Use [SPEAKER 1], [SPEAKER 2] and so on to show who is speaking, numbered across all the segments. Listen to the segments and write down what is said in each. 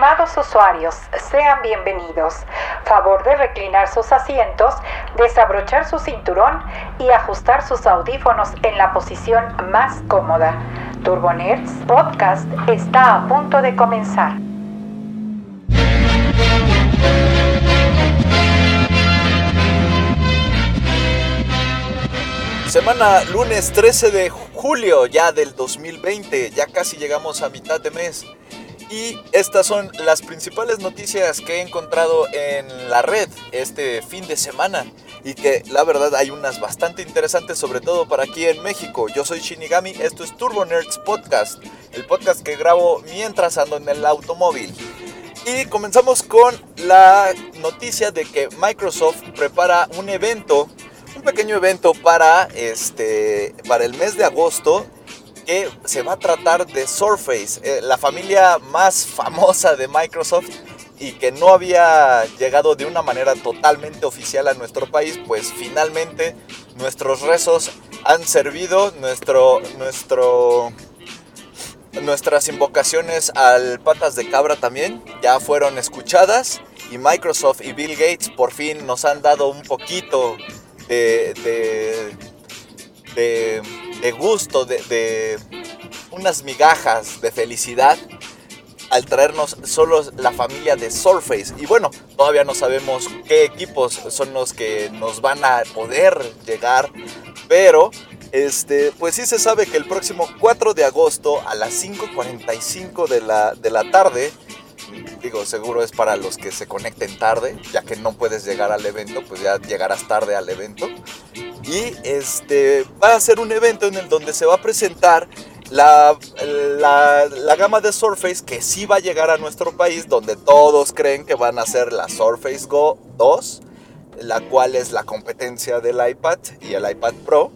[SPEAKER 1] Estimados usuarios, sean bienvenidos. Favor de reclinar sus asientos, desabrochar su cinturón y ajustar sus audífonos en la posición más cómoda. Turbonerds Podcast está a punto de comenzar.
[SPEAKER 2] Semana lunes 13 de julio ya del 2020, ya casi llegamos a mitad de mes. Y estas son las principales noticias que he encontrado en la red este fin de semana. Y que la verdad hay unas bastante interesantes, sobre todo para aquí en México. Yo soy Shinigami, esto es Turbo Nerds Podcast, el podcast que grabo mientras ando en el automóvil. Y comenzamos con la noticia de que Microsoft prepara un evento un pequeño evento para, este, para el mes de agosto se va a tratar de Surface, eh, la familia más famosa de Microsoft y que no había llegado de una manera totalmente oficial a nuestro país, pues finalmente nuestros rezos han servido, nuestro, nuestro, nuestras invocaciones al patas de cabra también ya fueron escuchadas y Microsoft y Bill Gates por fin nos han dado un poquito de, de, gusto, de, unas migajas de felicidad al traernos solo la familia de Surface. Y bueno, todavía no sabemos qué equipos son los que nos van a poder llegar, pero este, pues sí se sabe que el próximo 4 de agosto a las 5.45 de la, de la tarde digo, seguro es para los que se conecten tarde, ya que no puedes llegar al evento, pues ya llegarás tarde al evento. Y este va a ser un evento en el donde se va a presentar la, la, gama de Surface que sí va a llegar a nuestro país, donde todos creen que van a ser la Surface Go 2, la cual es la competencia del iPad y el iPad Pro.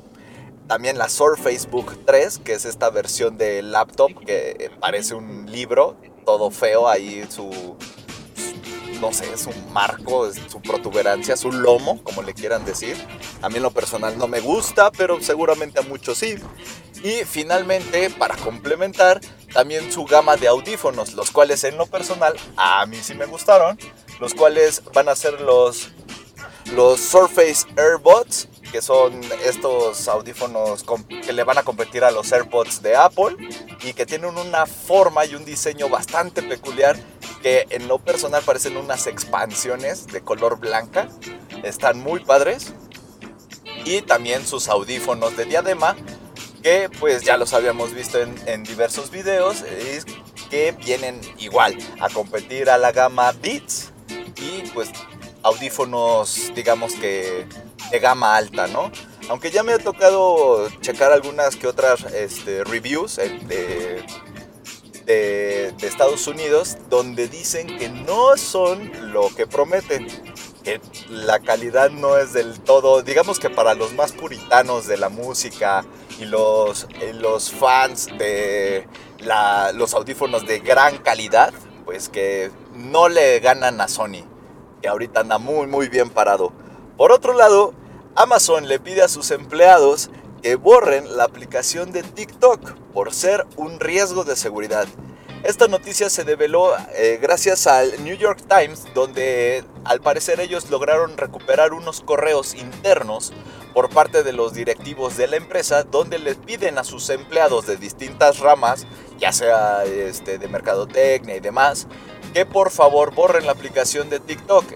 [SPEAKER 2] También la Surface Book 3, que es esta versión de laptop que parece un libro todo feo ahí, su, no sé, es un marco, su protuberancia, su lomo, como le quieran decir. A mí lo personal no me gusta, pero seguramente a muchos sí. Y finalmente, para complementar, también su gama de audífonos, los cuales en lo personal a mí sí me gustaron, los cuales van a ser los, los Surface AirBots que son estos audífonos que le van a competir a los AirPods de Apple y que tienen una forma y un diseño bastante peculiar que en lo personal parecen unas expansiones de color blanca. Están muy padres. Y también sus audífonos de diadema que pues ya los habíamos visto en, diversos videos y que vienen igual a competir a la gama Beats y pues audífonos digamos que de gama alta, ¿no? Aunque ya me ha tocado checar algunas que otras este, reviews eh, de, de, Estados Unidos donde dicen que no son lo que prometen. Que la calidad no es del todo, digamos que para los más puritanos de la música y los, los fans de los audífonos de gran calidad, pues que no le ganan a Sony, que ahorita anda muy muy bien parado. Por otro lado, Amazon le pide a sus empleados que borren la aplicación de TikTok por ser un riesgo de seguridad. Esta noticia se develó eh, gracias al New York Times, donde al parecer ellos lograron recuperar unos correos internos por parte de los directivos de la empresa, donde les piden a sus empleados de distintas ramas, ya sea este, de mercadotecnia y demás, que por favor borren la aplicación de TikTok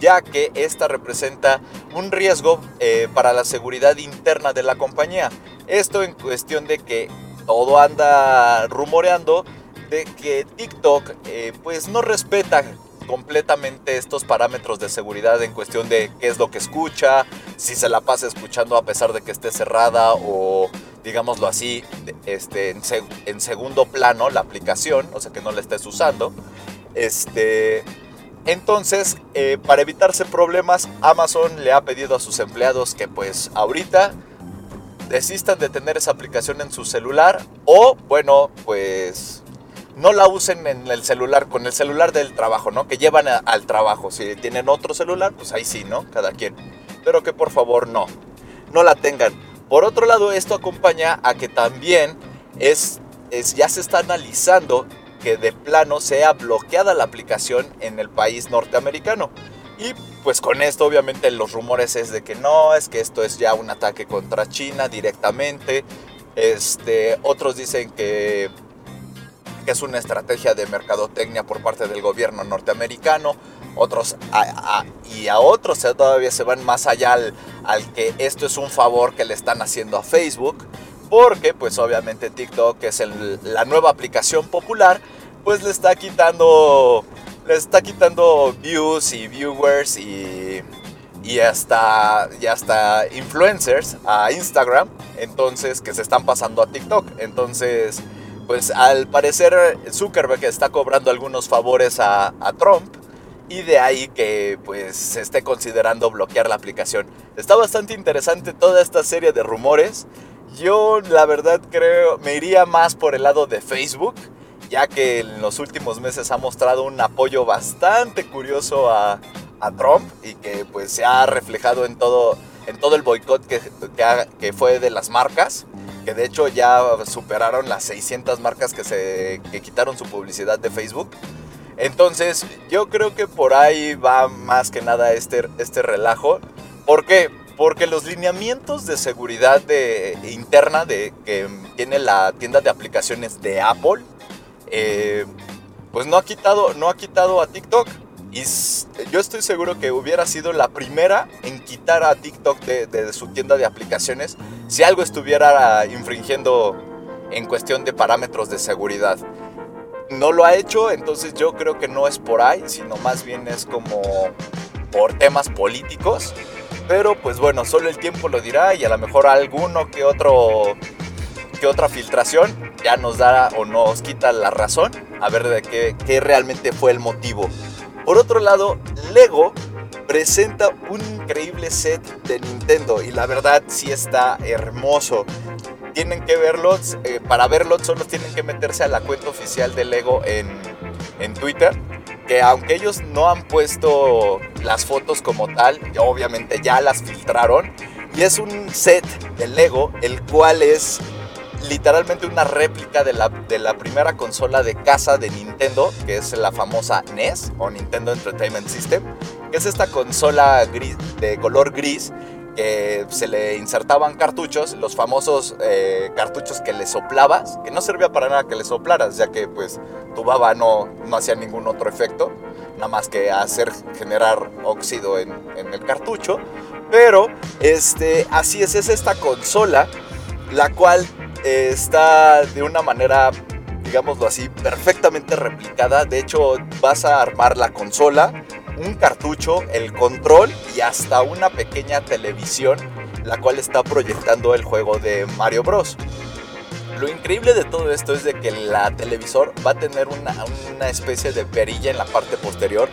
[SPEAKER 2] ya que esta representa un riesgo eh, para la seguridad interna de la compañía. Esto en cuestión de que todo anda rumoreando de que TikTok eh, pues no respeta completamente estos parámetros de seguridad en cuestión de qué es lo que escucha, si se la pasa escuchando a pesar de que esté cerrada o digámoslo así, este, en, en segundo plano la aplicación, o sea que no la estés usando. Este, entonces, eh, para evitarse problemas, Amazon le ha pedido a sus empleados que pues ahorita desistan de tener esa aplicación en su celular o bueno, pues no la usen en el celular, con el celular del trabajo, ¿no? Que llevan al trabajo. Si tienen otro celular, pues ahí sí, ¿no? Cada quien. Pero que por favor no, no la tengan. Por otro lado, esto acompaña a que también es, es ya se está analizando que de plano sea bloqueada la aplicación en el país norteamericano. Y pues con esto obviamente los rumores es de que no, es que esto es ya un ataque contra China directamente. Este, otros dicen que, que es una estrategia de mercadotecnia por parte del gobierno norteamericano. Otros y a otros todavía se van más allá al, al que esto es un favor que le están haciendo a Facebook porque pues obviamente TikTok que es la nueva aplicación popular pues le está quitando le está quitando views y viewers y y hasta y hasta influencers a Instagram entonces que se están pasando a TikTok entonces pues al parecer Zuckerberg está cobrando algunos favores a, a Trump y de ahí que pues se esté considerando bloquear la aplicación. Está bastante interesante toda esta serie de rumores yo la verdad creo, me iría más por el lado de Facebook, ya que en los últimos meses ha mostrado un apoyo bastante curioso a, Trump y que pues se ha reflejado en todo, en todo el boicot que, que, fue de las marcas, que de hecho ya superaron las 600 marcas que, se, que quitaron su publicidad de Facebook. Entonces yo creo que por ahí va más que nada este, este relajo. ¿Por qué? Porque los lineamientos de seguridad de, interna de, que tiene la tienda de aplicaciones de Apple, eh, pues no ha, quitado, no ha quitado a TikTok. Y yo estoy seguro que hubiera sido la primera en quitar a TikTok de, su tienda de aplicaciones si algo estuviera infringiendo en cuestión de parámetros de seguridad. No lo ha hecho, entonces yo creo que no es por ahí, sino más bien es como por temas políticos. Pero pues bueno, solo el tiempo lo dirá y a lo mejor alguno que otro que otra filtración ya nos da o nos quita la razón a ver de qué, qué realmente fue el motivo. Por otro lado, Lego presenta un increíble set de Nintendo y la verdad sí está hermoso. Tienen que verlo, eh, para verlo solo tienen que meterse a la cuenta oficial de Lego en, en Twitter que aunque ellos no han puesto las fotos como tal, obviamente ya las filtraron. Y es un set de Lego, el cual es literalmente una réplica de la, de la primera consola de casa de Nintendo, que es la famosa NES o Nintendo Entertainment System, que es esta consola gris, de color gris que se le insertaban cartuchos, los famosos eh, cartuchos que le soplabas, que no servía para nada que le soplaras, ya que pues tu baba no, no hacía ningún otro efecto, nada más que hacer generar óxido en, en el cartucho. Pero este, así es, es esta consola, la cual eh, está de una manera digámoslo así, perfectamente replicada. De hecho, vas a armar la consola, un cartucho, el control y hasta una pequeña televisión, la cual está proyectando el juego de Mario Bros. Lo increíble de todo esto es de que la televisor va a tener una, especie de perilla en la parte posterior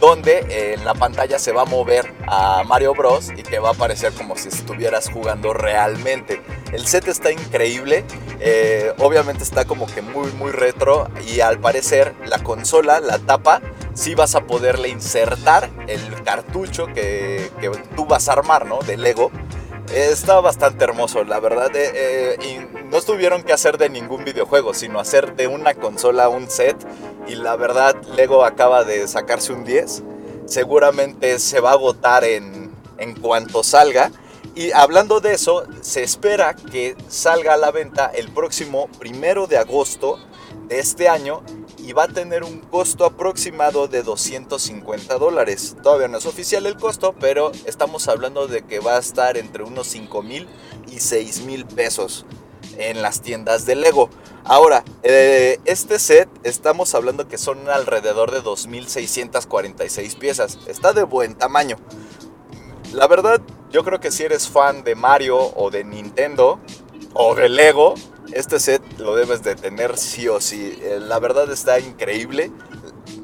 [SPEAKER 2] donde eh, en la pantalla se va a mover a Mario Bros y que va a aparecer como si estuvieras jugando realmente. El set está increíble, eh, obviamente está como que muy muy retro y al parecer la consola, la tapa, sí vas a poderle insertar el cartucho que, que tú vas a armar, ¿no? De Lego Está bastante hermoso, la verdad. Eh, eh, y no tuvieron que hacer de ningún videojuego, sino hacer de una consola un set. Y la verdad, Lego acaba de sacarse un 10. Seguramente se va a agotar en, en cuanto salga. Y hablando de eso, se espera que salga a la venta el próximo primero de agosto de este año y va a tener un costo aproximado de 250 dólares. Todavía no es oficial el costo, pero estamos hablando de que va a estar entre unos 5 mil y 6 mil pesos en las tiendas de Lego. Ahora, eh, este set estamos hablando que son alrededor de 2.646 piezas. Está de buen tamaño. La verdad, yo creo que si eres fan de Mario o de Nintendo o de Lego, este set lo debes de tener sí o sí. Eh, la verdad está increíble.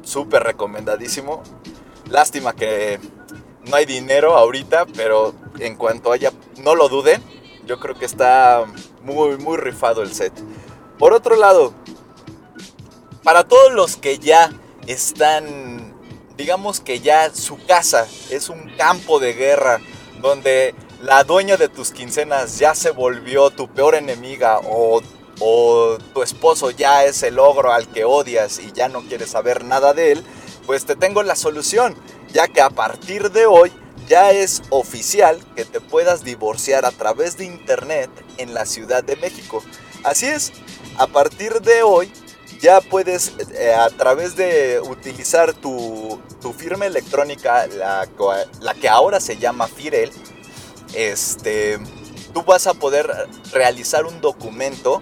[SPEAKER 2] Súper recomendadísimo. Lástima que no hay dinero ahorita, pero en cuanto haya, no lo duden. Yo creo que está muy, muy rifado el set. Por otro lado, para todos los que ya están, digamos que ya su casa es un campo de guerra donde la dueña de tus quincenas ya se volvió tu peor enemiga o o tu esposo ya es el ogro al que odias y ya no quieres saber nada de él, pues te tengo la solución, ya que a partir de hoy ya es oficial que te puedas divorciar a través de internet en la Ciudad de México. Así es, a partir de hoy ya puedes eh, a través de utilizar tu, firma electrónica, la, la, que ahora se llama Firel, este, tú vas a poder realizar un documento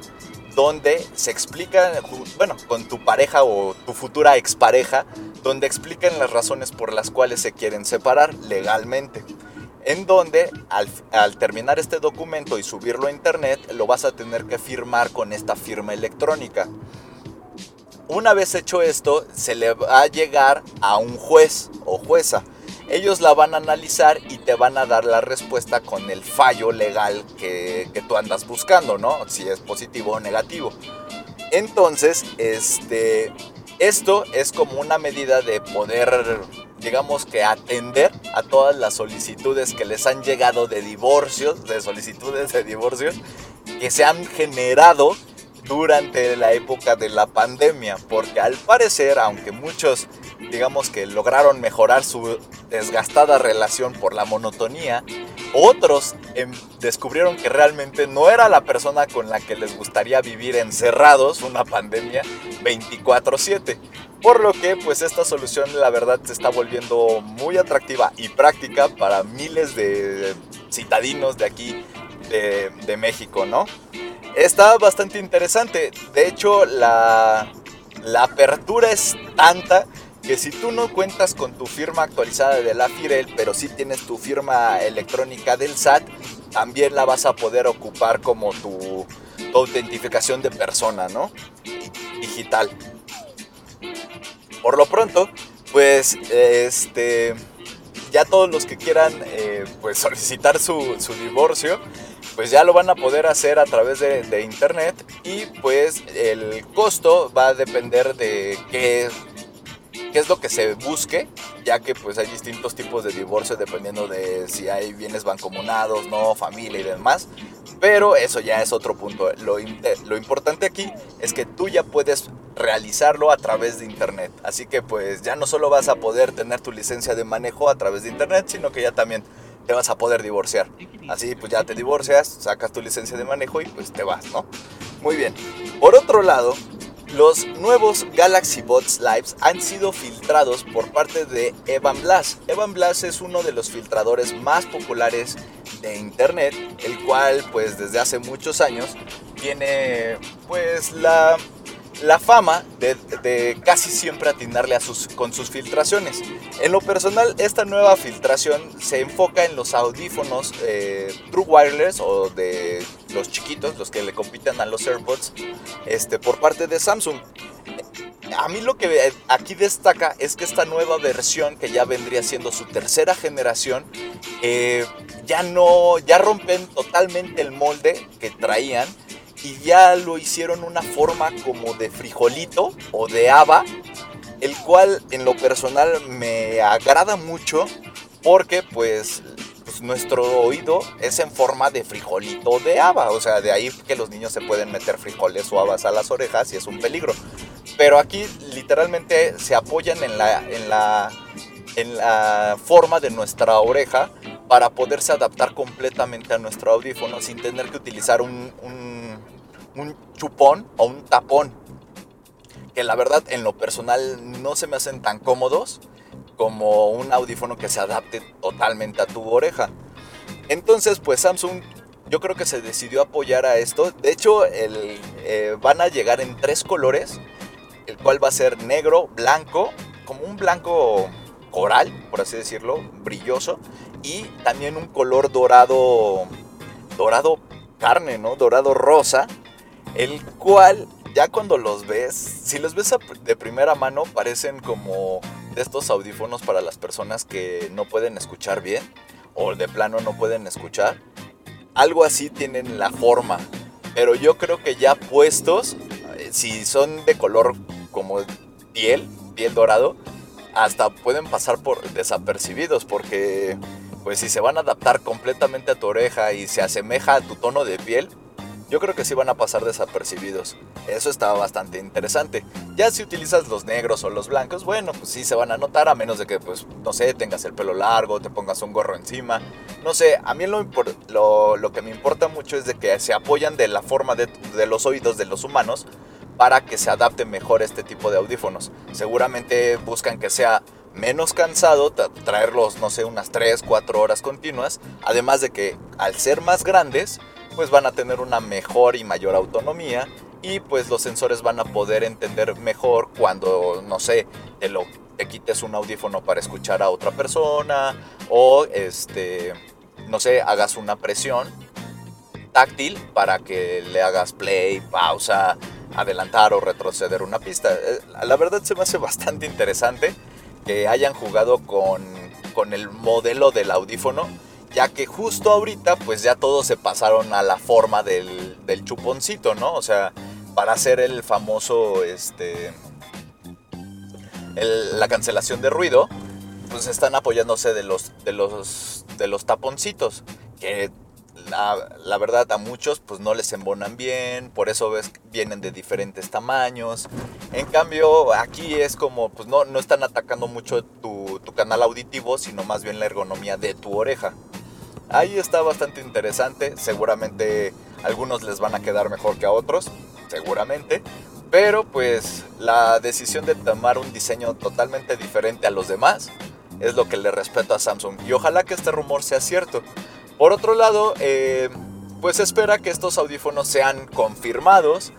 [SPEAKER 2] donde se explica, bueno, con tu pareja o tu futura expareja, donde explican las razones por las cuales se quieren separar legalmente. En donde al, al, terminar este documento y subirlo a internet, lo vas a tener que firmar con esta firma electrónica. Una vez hecho esto, se le va a llegar a un juez o jueza ellos la van a analizar y te van a dar la respuesta con el fallo legal que, tú andas buscando, ¿no? Si es positivo o negativo. Entonces, este, esto es como una medida de poder, digamos que atender a todas las solicitudes que les han llegado de divorcios, de solicitudes de divorcios, que se han generado durante la época de la pandemia, porque al parecer, aunque muchos digamos que lograron mejorar su desgastada relación por la monotonía, otros em, descubrieron que realmente no era la persona con la que les gustaría vivir encerrados una pandemia 24/7. Por lo que pues esta solución la verdad se está volviendo muy atractiva y práctica para miles de citadinos de aquí de, México, ¿no? Está bastante interesante. De hecho, la apertura es tanta que si tú no cuentas con tu firma actualizada de la FIREL, pero sí tienes tu firma electrónica del SAT, también la vas a poder ocupar como tu, autentificación de persona, ¿no? Digital. Por lo pronto, pues este ya todos los que quieran eh, pues solicitar su, su, divorcio, pues ya lo van a poder hacer a través de, de, internet y pues el costo va a depender de qué qué es lo que se busque, ya que pues hay distintos tipos de divorcio dependiendo de si hay bienes bancomunados, no, familia y demás. Pero eso ya es otro punto. Lo, lo importante aquí es que tú ya puedes realizarlo a través de internet. Así que pues ya no solo vas a poder tener tu licencia de manejo a través de internet, sino que ya también te vas a poder divorciar. Así pues ya te divorcias, sacas tu licencia de manejo y pues te vas, ¿no? Muy bien. Por otro lado, los nuevos Galaxy Bots Lives han sido filtrados por parte de Evan Blass. Evan Blass es uno de los filtradores más populares de internet, el cual pues desde hace muchos años tiene pues la la fama de, casi siempre atinarle a sus, con sus filtraciones. En lo personal, esta nueva filtración se enfoca en los audífonos eh, True Wireless o de los chiquitos, los que le compiten a los AirPods, este, por parte de Samsung. A mí lo que aquí destaca es que esta nueva versión, que ya vendría siendo su tercera generación, eh, ya no, ya rompen totalmente el molde que traían y ya lo hicieron una forma como de frijolito o de haba, el cual en lo personal me agrada mucho porque pues, pues, nuestro oído es en forma de frijolito de haba, o sea, de ahí que los niños se pueden meter frijoles o habas a las orejas y es un peligro. Pero aquí literalmente se apoyan en la, en la, en la forma de nuestra oreja para poderse adaptar completamente a nuestro audífono sin tener que utilizar un chupón o un tapón. Que la verdad en lo personal no se me hacen tan cómodos como un audífono que se adapte totalmente a tu oreja. Entonces pues Samsung yo creo que se decidió apoyar a esto. De hecho el, eh, van a llegar en tres colores. El cual va a ser negro, blanco, como un blanco coral, por así decirlo, brilloso. Y también un color dorado, dorado carne, ¿no? Dorado rosa el cual ya cuando los ves, si los ves de primera mano, parecen como de estos audífonos para las personas que no pueden escuchar bien o de plano no pueden escuchar. Algo así tienen la forma, pero yo creo que ya puestos, eh, si son de color como piel, piel dorado, hasta pueden pasar por desapercibidos porque pues si se van a adaptar completamente a tu oreja y se asemeja a tu tono de piel, yo creo que sí van a pasar desapercibidos. Eso está bastante interesante. Ya si utilizas los negros o los blancos, bueno, pues sí se van a notar a menos de que, pues, no sé, tengas el pelo largo, te pongas un gorro encima. No sé, a mí lo, lo, que me importa mucho es de que se apoyan de la forma de, de los oídos de los humanos para que se adapte mejor este tipo de audífonos. Seguramente buscan que sea menos cansado traerlos, no sé, unas 3, 4 horas continuas. Además de que al ser más grandes, pues van a tener una mejor y mayor autonomía y pues los sensores van a poder entender mejor cuando, no sé, te, lo, te quites un audífono para escuchar a otra persona o este, no sé, hagas una presión táctil para que le hagas play, pausa, adelantar o retroceder una pista. Eh, la verdad se me hace bastante interesante que hayan jugado con, con el modelo del audífono ya que justo ahorita pues ya todos se pasaron a la forma del, chuponcito, ¿no? O sea, para hacer el famoso, este, la cancelación de ruido, pues están apoyándose de los, de los, de los taponcitos, que la, verdad a muchos pues no les embonan bien, por eso ves vienen de diferentes tamaños. En cambio aquí es como pues no, no están atacando mucho tu, tu canal auditivo, sino más bien la ergonomía de tu oreja. Ahí está bastante interesante, seguramente algunos les van a quedar mejor que a otros, seguramente, pero pues la decisión de tomar un diseño totalmente diferente a los demás es lo que le respeto a Samsung. Y ojalá que este rumor sea cierto. Por otro lado, eh, pues espera que estos audífonos sean confirmados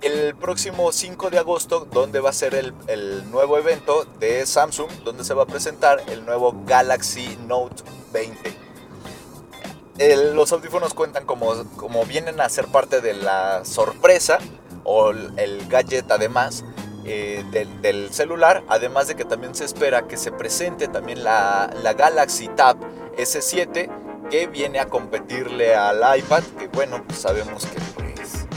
[SPEAKER 2] el próximo 5 de agosto, donde va a ser el, el, nuevo evento de Samsung, donde se va a presentar el nuevo Galaxy Note 20 los audífonos cuentan como, como vienen a ser parte de la sorpresa o el gadget además eh, del, celular, además de que también se espera que se presente también la, la Galaxy Tab S7 que viene a competirle al iPad, que bueno, pues sabemos que pues,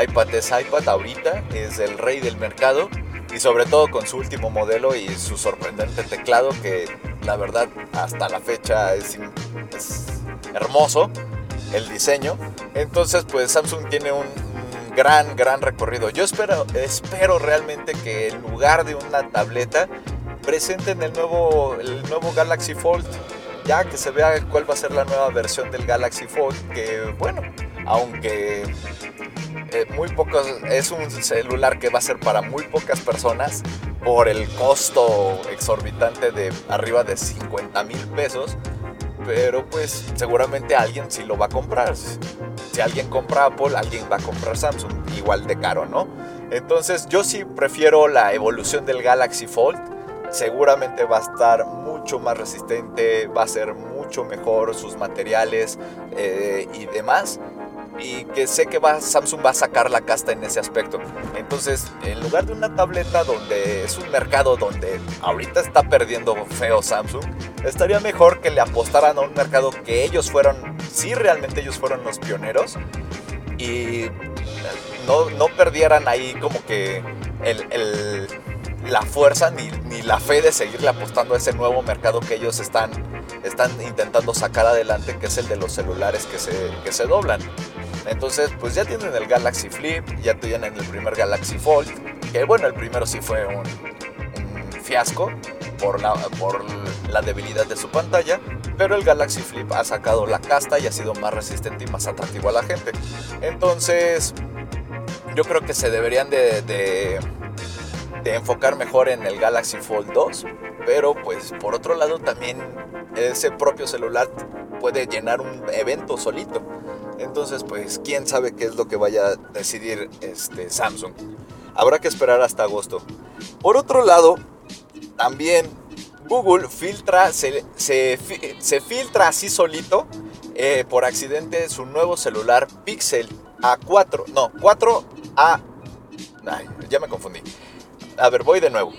[SPEAKER 2] iPad es iPad ahorita, es el rey del mercado y sobre todo con su último modelo y su sorprendente teclado que la verdad hasta la fecha es, hermoso el diseño. Entonces pues Samsung tiene un, gran, gran recorrido. Yo espero, espero realmente que en lugar de una tableta presenten el nuevo, el nuevo Galaxy Fold. Ya que se vea cuál va a ser la nueva versión del Galaxy Fold. Que bueno, aunque eh, muy pocos, es un celular que va a ser para muy pocas personas por el costo exorbitante de arriba de 50 mil pesos. Pero pues seguramente alguien sí lo va a comprar. Si alguien compra Apple, alguien va a comprar Samsung, igual de caro, ¿no? Entonces yo sí prefiero la evolución del Galaxy Fold. Seguramente va a estar mucho más resistente, va a ser mucho mejor sus materiales eh, y demás y que sé que va, Samsung va a sacar la casta en ese aspecto. Entonces, en lugar de una tableta donde es un mercado donde ahorita está perdiendo feo Samsung, estaría mejor que le apostaran a un mercado que ellos fueron, sí realmente ellos fueron los pioneros y no, no perdieran ahí como que el, la fuerza ni, ni, la fe de seguirle apostando a ese nuevo mercado que ellos están, están intentando sacar adelante, que es el de los celulares que se, que se doblan. Entonces, pues ya tienen el Galaxy Flip, ya tienen el primer Galaxy Fold, que bueno, el primero sí fue un, fiasco por la, por la debilidad de su pantalla, pero el Galaxy Flip ha sacado la casta y ha sido más resistente y más atractivo a la gente. Entonces, yo creo que se deberían de, de, de enfocar mejor en el Galaxy Fold 2, pero pues por otro lado también ese propio celular puede llenar un evento solito. Entonces, pues, quién sabe qué es lo que vaya a decidir este Samsung. Habrá que esperar hasta agosto. Por otro lado, también Google filtra, se, filtra así solito eh, por accidente su nuevo celular Pixel A4. No, 4A. ya me confundí. A ver, voy de nuevo.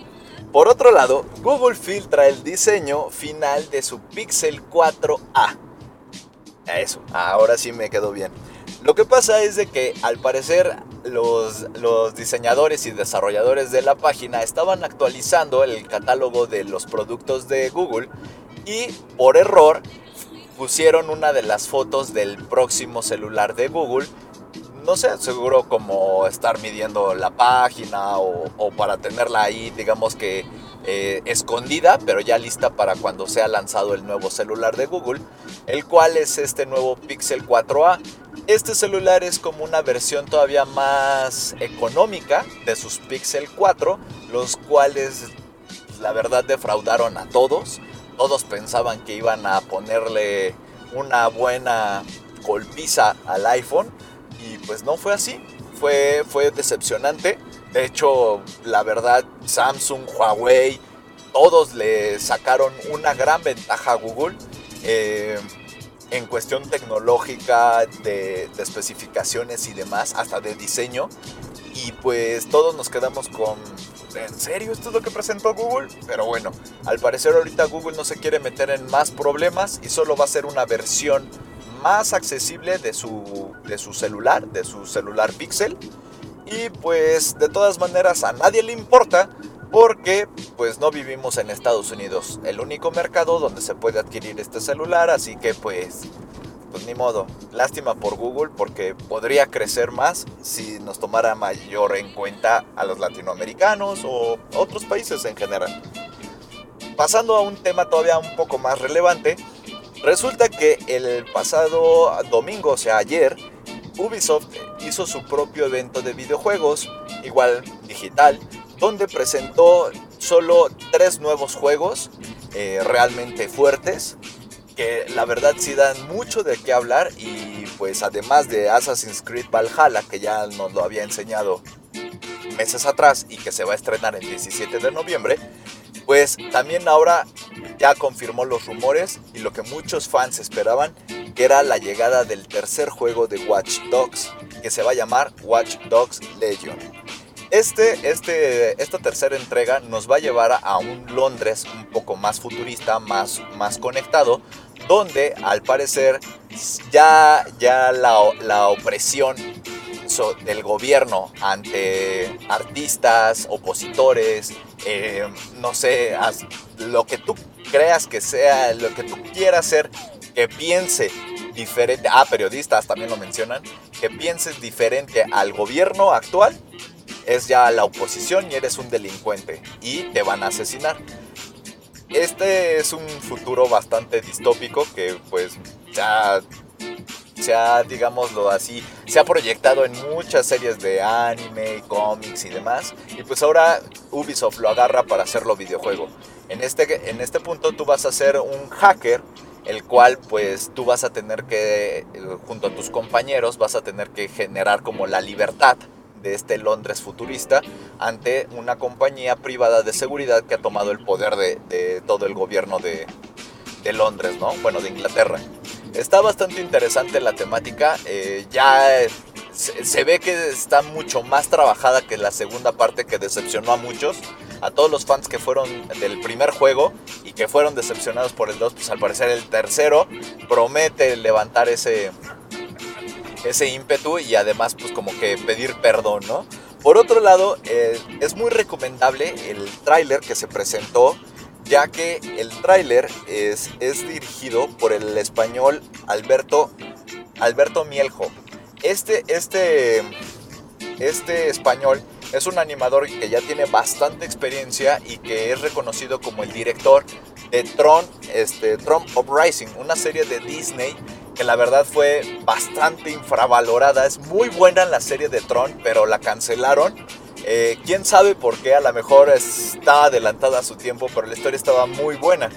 [SPEAKER 2] Por otro lado, Google filtra el diseño final de su Pixel 4A eso, ahora sí me quedó bien. Lo que pasa es de que al parecer los, los, diseñadores y desarrolladores de la página estaban actualizando el catálogo de los productos de Google y por error pusieron una de las fotos del próximo celular de Google no sé, seguro como estar midiendo la página o, para tenerla ahí, digamos que eh, escondida, pero ya lista para cuando sea lanzado el nuevo celular de Google, el cual es este nuevo Pixel 4a. Este celular es como una versión todavía más económica de sus Pixel 4, los cuales la verdad defraudaron a todos. Todos pensaban que iban a ponerle una buena golpiza al iPhone y pues no fue así. Fue, fue decepcionante. De hecho, la verdad, Samsung, Huawei, todos le sacaron una gran ventaja a Google eh, en cuestión tecnológica, de, de, especificaciones y demás, hasta de diseño. Y pues todos nos quedamos con, ¿en serio esto es lo que presentó Google? Pero bueno, al parecer ahorita Google no se quiere meter en más problemas y solo va a ser una versión más accesible de su, de su celular, de su celular Pixel. Y pues de todas maneras a nadie le importa porque pues no vivimos en Estados Unidos, el único mercado donde se puede adquirir este celular, así que pues pues ni modo. Lástima por Google porque podría crecer más si nos tomara mayor en cuenta a los latinoamericanos o otros países en general. Pasando a un tema todavía un poco más relevante, Resulta que el pasado domingo, o sea ayer, Ubisoft hizo su propio evento de videojuegos, igual digital, donde presentó solo tres nuevos juegos eh, realmente fuertes, que la verdad sí dan mucho de qué hablar y pues además de Assassin's Creed Valhalla, que ya nos lo había enseñado meses atrás y que se va a estrenar el 17 de noviembre, pues también ahora ya confirmó los rumores y lo que muchos fans esperaban, que era la llegada del tercer juego de Watch Dogs, que se va a llamar Watch Dogs Legion. Este, este, esta tercera entrega nos va a llevar a un Londres un poco más futurista, más, más conectado, donde al parecer ya, ya la, la opresión del gobierno ante artistas, opositores, eh, no sé, lo que tú creas que sea, lo que tú quieras ser, que piense diferente, ah, periodistas también lo mencionan, que pienses diferente al gobierno actual, es ya la oposición y eres un delincuente y te van a asesinar. Este es un futuro bastante distópico que pues ya se ha, digámoslo así, se ha proyectado en muchas series de anime, cómics y demás. Y pues ahora Ubisoft lo agarra para hacerlo videojuego. En este, en este punto tú vas a ser un hacker, el cual pues tú vas a tener que, eh, junto a tus compañeros, vas a tener que generar como la libertad de este Londres futurista ante una compañía privada de seguridad que ha tomado el poder de, todo el gobierno de, Londres, ¿no? Bueno, de Inglaterra. Está bastante interesante la temática. Eh, ya se, ve que está mucho más trabajada que la segunda parte que decepcionó a muchos. A todos los fans que fueron del primer juego y que fueron decepcionados por el 2, pues al parecer el tercero promete levantar ese, ese ímpetu y además pues como que pedir perdón, ¿no? Por otro lado, eh, es muy recomendable el tráiler que se presentó ya que el tráiler es, es dirigido por el español Alberto, Alberto Mieljo. Este, este, este español es un animador que ya tiene bastante experiencia y que es reconocido como el director de Tron, este, Tron Uprising, una serie de Disney que la verdad fue bastante infravalorada. Es muy buena la serie de Tron, pero la cancelaron eh, quién sabe por qué, a lo mejor está adelantada a su tiempo, pero la historia estaba muy buena.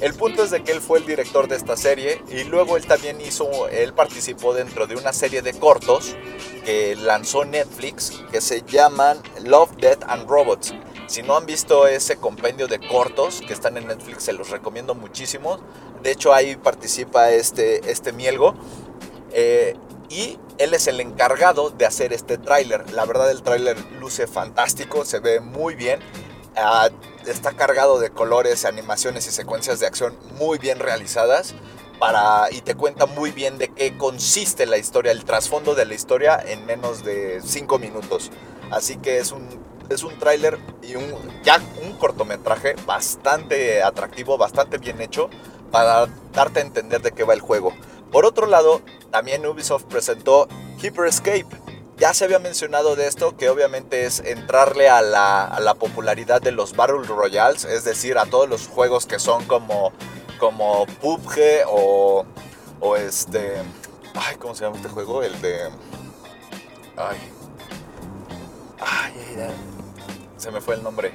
[SPEAKER 2] El punto es de que él fue el director de esta serie y luego él también hizo, él participó dentro de una serie de cortos que lanzó Netflix que se llaman Love, Death and Robots. Si no han visto ese compendio de cortos que están en Netflix, se los recomiendo muchísimo. De hecho, ahí participa este, este Mielgo. Eh, y él es el encargado de hacer este tráiler. La verdad el tráiler luce fantástico, se ve muy bien. Ah, está cargado de colores, animaciones y secuencias de acción muy bien realizadas. Para, y te cuenta muy bien de qué consiste la historia, el trasfondo de la historia en menos de 5 minutos. Así que es un, es un tráiler y un, ya un cortometraje bastante atractivo, bastante bien hecho para darte a entender de qué va el juego. Por otro lado, también Ubisoft presentó Hyper Escape. Ya se había mencionado de esto, que obviamente es entrarle a la, a la popularidad de los Battle Royales, es decir, a todos los juegos que son como, como PUBG o, o este... Ay, ¿cómo se llama este juego? El de... Ay. Ay, ay, ay. Se me fue el nombre.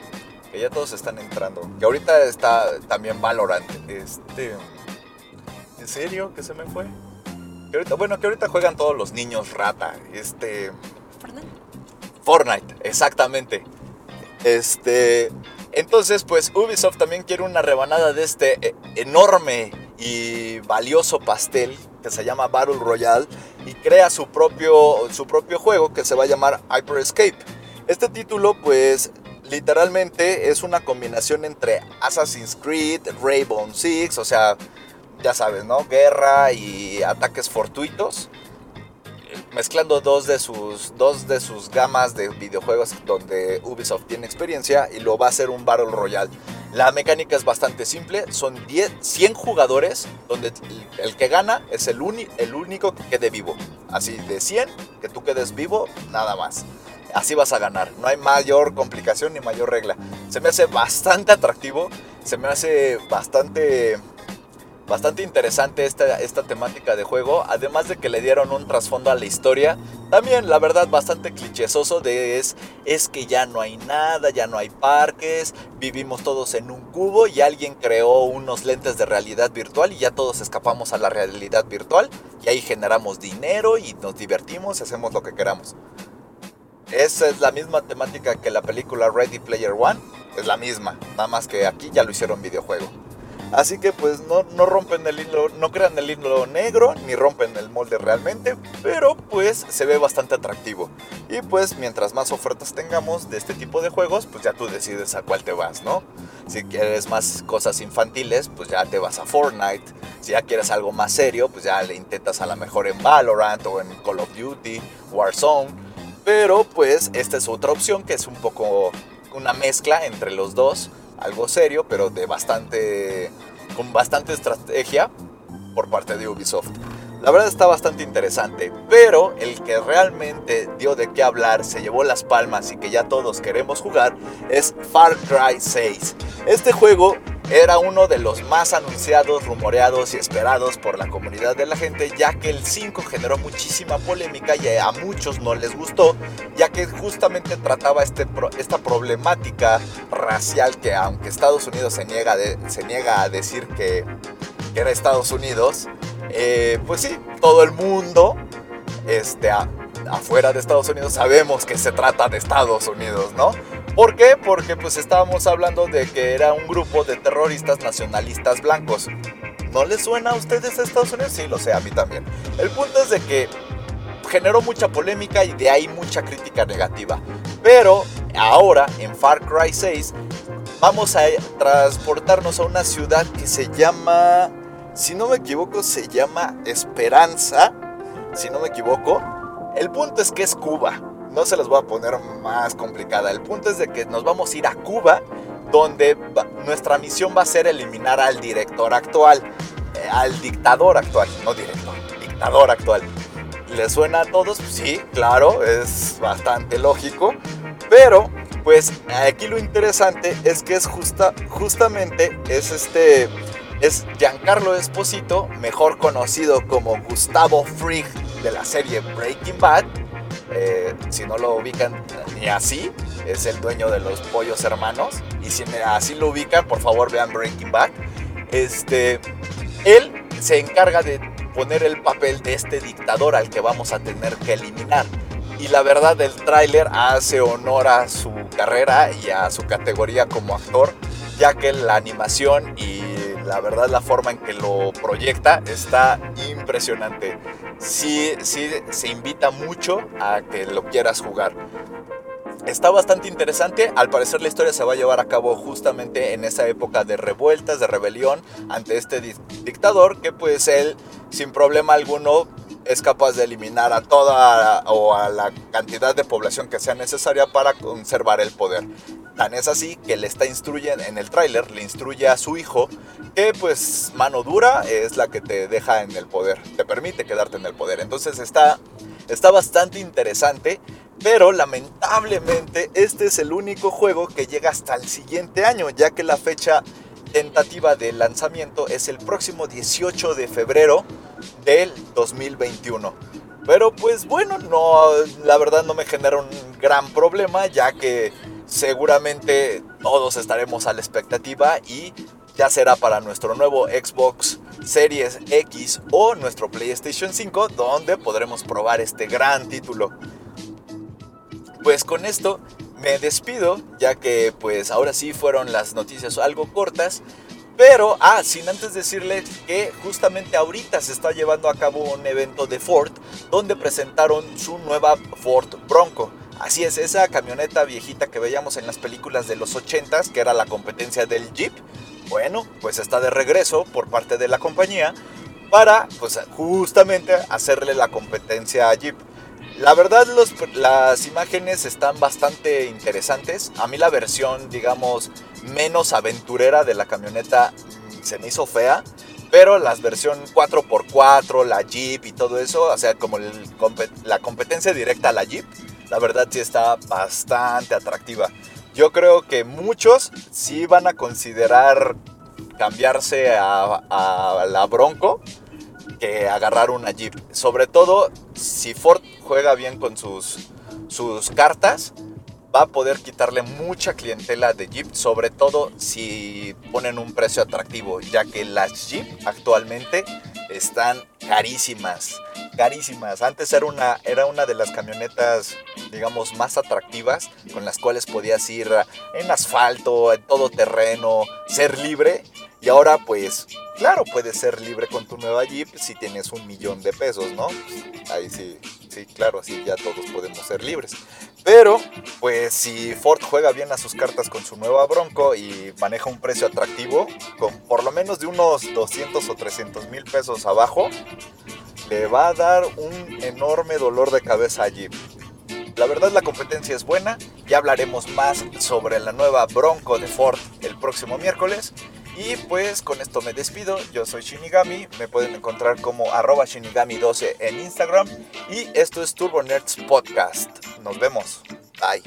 [SPEAKER 2] Que ya todos están entrando. Que ahorita está también Valorant. Este... ¿En serio? ¿Que se me fue? Que ahorita, bueno, que ahorita juegan todos los niños rata. Este.
[SPEAKER 3] Fortnite.
[SPEAKER 2] Fortnite, exactamente. Este. Entonces, pues Ubisoft también quiere una rebanada de este eh, enorme y valioso pastel que se llama Battle Royale y crea su propio, su propio juego que se va a llamar Hyper Escape. Este título, pues, literalmente es una combinación entre Assassin's Creed, Rainbow Six, o sea, ya sabes, ¿no? Guerra y ataques fortuitos. Mezclando dos de sus, dos de sus gamas de videojuegos donde Ubisoft tiene experiencia y lo va a hacer un Battle Royale. La mecánica es bastante simple, son 10, 100 jugadores donde el que gana es el, el único que quede vivo. Así de 100, que tú quedes vivo, nada más. Así vas a ganar, no hay mayor complicación ni mayor regla. Se me hace bastante atractivo, se me hace bastante bastante interesante esta, esta temática de juego, además de que le dieron un trasfondo a la historia, también la verdad bastante clichésoso de es, es que ya no hay nada, ya no hay parques, vivimos todos en un cubo y alguien creó unos lentes de realidad virtual y ya todos escapamos a la realidad virtual y ahí generamos dinero y nos divertimos y hacemos lo que queramos. Esa es la misma temática que la película Ready Player One, es la misma, nada más que aquí ya lo hicieron videojuego. Así que pues no, no rompen el hilo, no crean el hilo negro, ni rompen el molde realmente, pero pues se ve bastante atractivo. Y pues mientras más ofertas tengamos de este tipo de juegos, pues ya tú decides a cuál te vas, ¿no? Si quieres más cosas infantiles, pues ya te vas a Fortnite. Si ya quieres algo más serio, pues ya le intentas a lo mejor en Valorant o en Call of Duty, Warzone. Pero pues esta es otra opción que es un poco una mezcla entre los dos algo serio, pero de bastante, con bastante estrategia por parte de Ubisoft. La verdad está bastante interesante, pero el que realmente dio de qué hablar, se llevó las palmas y que ya todos queremos jugar es Far Cry 6. Este juego era uno de los más anunciados, rumoreados y esperados por la comunidad de la gente, ya que el 5 generó muchísima polémica y a muchos no les gustó, ya que justamente trataba este, esta problemática racial que aunque Estados Unidos se niega, se niega a decir que, era Estados Unidos, eh, pues sí, todo el mundo este, afuera de Estados Unidos sabemos que se trata de Estados Unidos, ¿no? ¿Por qué? Porque pues estábamos hablando de que era un grupo de terroristas nacionalistas blancos. ¿No les suena a ustedes a Estados Unidos? Sí, lo sé, a mí también. El punto es de que generó mucha polémica y de ahí mucha crítica negativa. Pero ahora, en Far Cry 6, vamos a transportarnos a una ciudad que se llama, si no me equivoco, se llama Esperanza. Si no me equivoco. El punto es que es Cuba no se las voy a poner más complicada. El punto es de que nos vamos a ir a Cuba, donde nuestra misión va a ser eliminar al director actual, eh, al dictador actual, no director, dictador actual. ¿Le suena a todos? Sí, claro, es bastante lógico, pero pues aquí lo interesante es que es justa, justamente es este es Giancarlo Esposito, mejor conocido como Gustavo Frig de la serie Breaking Bad, eh, si no lo ubican ni así, es el dueño de los pollos hermanos. Y si así lo ubican, por favor vean Breaking Bad. Este, él se encarga de poner el papel de este dictador al que vamos a tener que eliminar. Y la verdad, el tráiler hace honor a su carrera y a su categoría como actor, ya que la animación y la verdad la forma en que lo proyecta está impresionante sí, sí se invita mucho a que lo quieras jugar. Está bastante interesante, al parecer la historia se va a llevar a cabo justamente en esa época de revueltas, de rebelión ante este dictador que pues él sin problema alguno es capaz de eliminar a toda o a la cantidad de población que sea necesaria para conservar el poder. Tan es así que le está instruyendo en el tráiler, le instruye a su hijo que pues mano dura es la que te deja en el poder, te permite quedarte en el poder. Entonces está, está bastante interesante, pero lamentablemente este es el único juego que llega hasta el siguiente año, ya que la fecha tentativa de lanzamiento es el próximo 18 de febrero del 2021. Pero pues bueno, no, la verdad no me genera un gran problema ya que seguramente todos estaremos a la expectativa y ya será para nuestro nuevo Xbox Series X o nuestro PlayStation 5 donde podremos probar este gran título. Pues con esto me despido, ya que pues ahora sí fueron las noticias algo cortas. Pero, ah, sin antes decirles que justamente ahorita se está llevando a cabo un evento de Ford donde presentaron su nueva Ford Bronco. Así es, esa camioneta viejita que veíamos en las películas de los 80s, que era la competencia del Jeep, bueno, pues está de regreso por parte de la compañía para, pues justamente hacerle la competencia a Jeep. La verdad las imágenes están bastante interesantes. A mí la versión, digamos, menos aventurera de la camioneta se me hizo fea. Pero la versión 4x4, la Jeep y todo eso, o sea, como la competencia directa a la Jeep, la verdad sí está bastante atractiva. Yo creo que muchos sí van a considerar cambiarse a, a la Bronco que agarrar una Jeep. Sobre todo si Ford juega bien con sus, sus cartas, va a poder quitarle mucha clientela de Jeep, sobre todo si ponen un precio atractivo, ya que las Jeep actualmente están carísimas, carísimas. Antes era una, era una de las camionetas, digamos, más atractivas, con las cuales podías ir en asfalto, en todo terreno, ser libre. Y ahora pues claro, puedes ser libre con tu nueva Jeep si tienes un millón de pesos, ¿no? Ahí sí, sí, claro, así ya todos podemos ser libres. Pero, pues si Ford juega bien a sus cartas con su nueva Bronco y maneja un precio atractivo, con por lo menos de unos 200 o 300 mil pesos abajo, le va a dar un enorme dolor de cabeza a Jeep. La verdad la competencia es buena, ya hablaremos más sobre la nueva Bronco de Ford el próximo miércoles. Y pues con esto me despido. Yo soy Shinigami. Me pueden encontrar como arroba Shinigami12 en Instagram. Y esto es Turbo Nerds Podcast. Nos vemos. Bye.